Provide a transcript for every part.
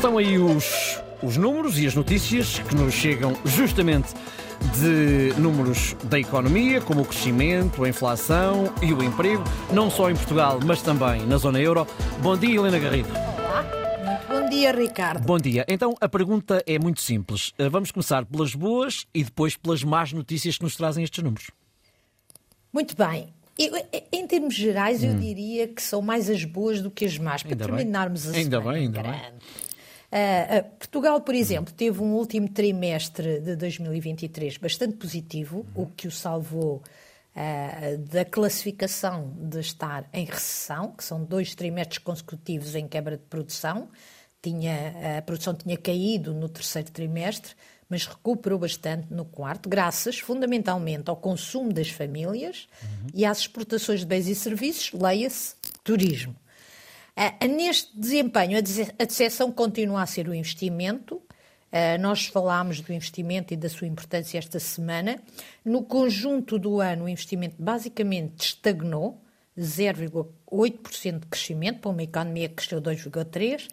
Estão aí os, os números e as notícias que nos chegam justamente de números da economia, como o crescimento, a inflação e o emprego, não só em Portugal, mas também na zona euro. Bom dia, Helena Garrido. Olá, muito bom dia, Ricardo. Bom dia. Então, a pergunta é muito simples. Eh, vamos começar pelas boas e depois pelas más notícias que nos trazem estes números. Muito bem. Eu, em termos gerais, eu diria que são mais as boas do que as más, para Ainda bem. terminarmos a Ainda semana bem, ainda bem. Ah, ah, Portugal, por exemplo, teve um último trimestre de 2023 bastante positivo, o que o salvou ah, da classificação de estar em recessão, que são dois trimestres consecutivos em quebra de produção. Tinha, a produção tinha caído no terceiro trimestre, mas recuperou bastante no quarto, graças fundamentalmente ao consumo das famílias e às exportações de bens e serviços, leia-se turismo. Ah, Neste desempenho, a decepção continua a ser o investimento. Ah, Nós falámos do investimento e da sua importância esta semana. No conjunto do ano, o investimento basicamente estagnou, 0,8% de crescimento, para uma economia que cresceu 2,3%.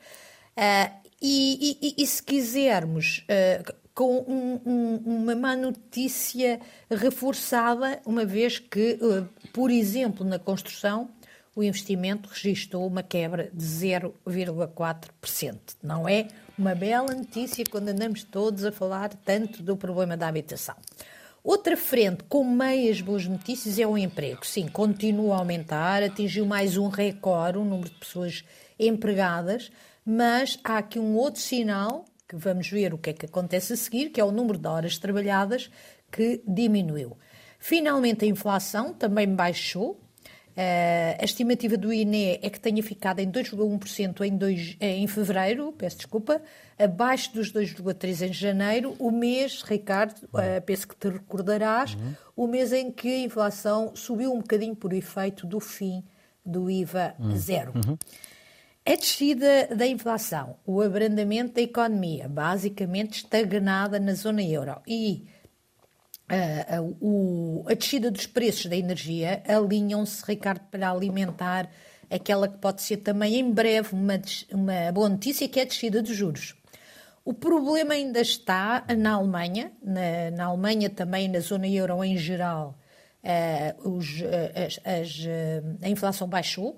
Ah, e, e- e- se quisermos, com um- um- uma má notícia reforçada, uma vez que, por exemplo, na construção, o investimento registrou uma quebra de 0,4%. Não é uma bela notícia quando andamos todos a falar tanto do problema da habitação. Outra frente com meias boas notícias é o emprego. Sim, continua a aumentar, atingiu mais um recorde o número de pessoas empregadas, mas há aqui um outro sinal que vamos ver o que é que acontece a seguir, que é o número de horas trabalhadas que diminuiu. Finalmente, a inflação também baixou, a estimativa do INE é que tenha ficado em 2,1% em, dois- em fevereiro, peço desculpa, abaixo dos 2,3% em janeiro, o mês, Ricardo, uh, penso que te recordarás, o mês em que a inflação subiu um bocadinho por efeito do fim do IVA zero. A descida da inflação, o abrandamento da economia, basicamente estagnada na zona euro. E ah, ah, o- a descida dos preços da energia alinham-se, Ricardo, para alimentar aquela que pode ser também em breve uma, uma boa notícia, que é a descida dos juros. O problema ainda está na Alemanha, na, na Alemanha também na zona euro em geral, ah, os, as- as, ah, a inflação baixou.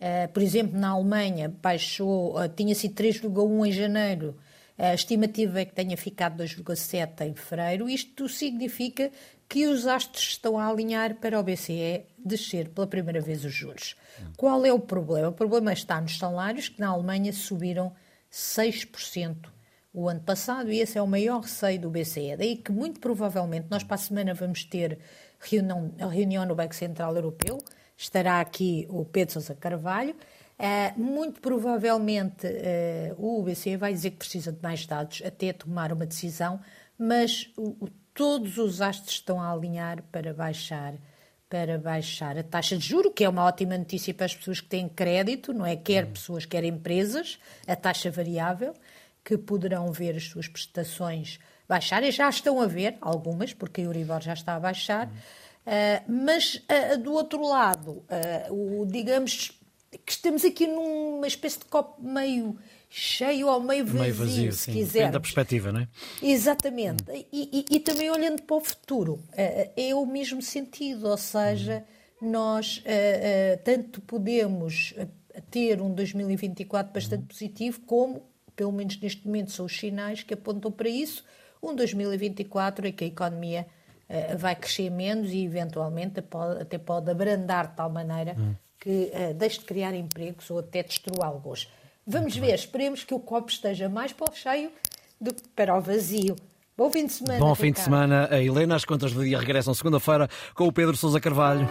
Ah, por exemplo, na Alemanha baixou, tinha sido 3,1 em janeiro, a estimativa é que tenha ficado 2,7 em fevereiro. Isto significa que os astros estão a alinhar para o BCE descer pela primeira vez os juros. Qual é o problema? O problema está nos salários, que na Alemanha subiram 6% o ano passado, e esse é o maior receio do BCE. Daí que, muito provavelmente, nós para a semana vamos ter reunião, reunião no Banco Central Europeu. Estará aqui o Pedro Sousa Carvalho. Eh, muito provavelmente eh, o BCE vai dizer que precisa de mais dados até tomar uma decisão, mas o- o- todos os astros estão a alinhar para baixar para baixar a taxa de juro, que é uma ótima notícia para as pessoas que têm crédito, não é? Quer pessoas, quer empresas, a taxa variável, que poderão ver as suas prestações baixar, e já estão a ver algumas, porque a Euribor já está a baixar, Ah, mas ah, do outro lado, ah, o, digamos que estamos aqui numa espécie de copo meio cheio ou meio vazio, Meio vazio, se. Depende da perspectiva, não é? Exatamente. E, e- e também olhando para o futuro, é o mesmo sentido, ou seja, nós eh, eh, tanto podemos ter um 2024 bastante positivo, como, pelo menos neste momento, são os sinais que apontam para isso, um 2024 em que a economia vai crescer menos e, eventualmente, até pode abrandar de tal maneira que eh, deixe de criar empregos ou até destrua alguns. Vamos ver, esperemos que o copo esteja mais para o cheio do que para o vazio. Bom fim de semana. Bom fim de Ricardo. semana. A Helena, as contas do dia regressam segunda-feira com o Pedro Sousa Carvalho.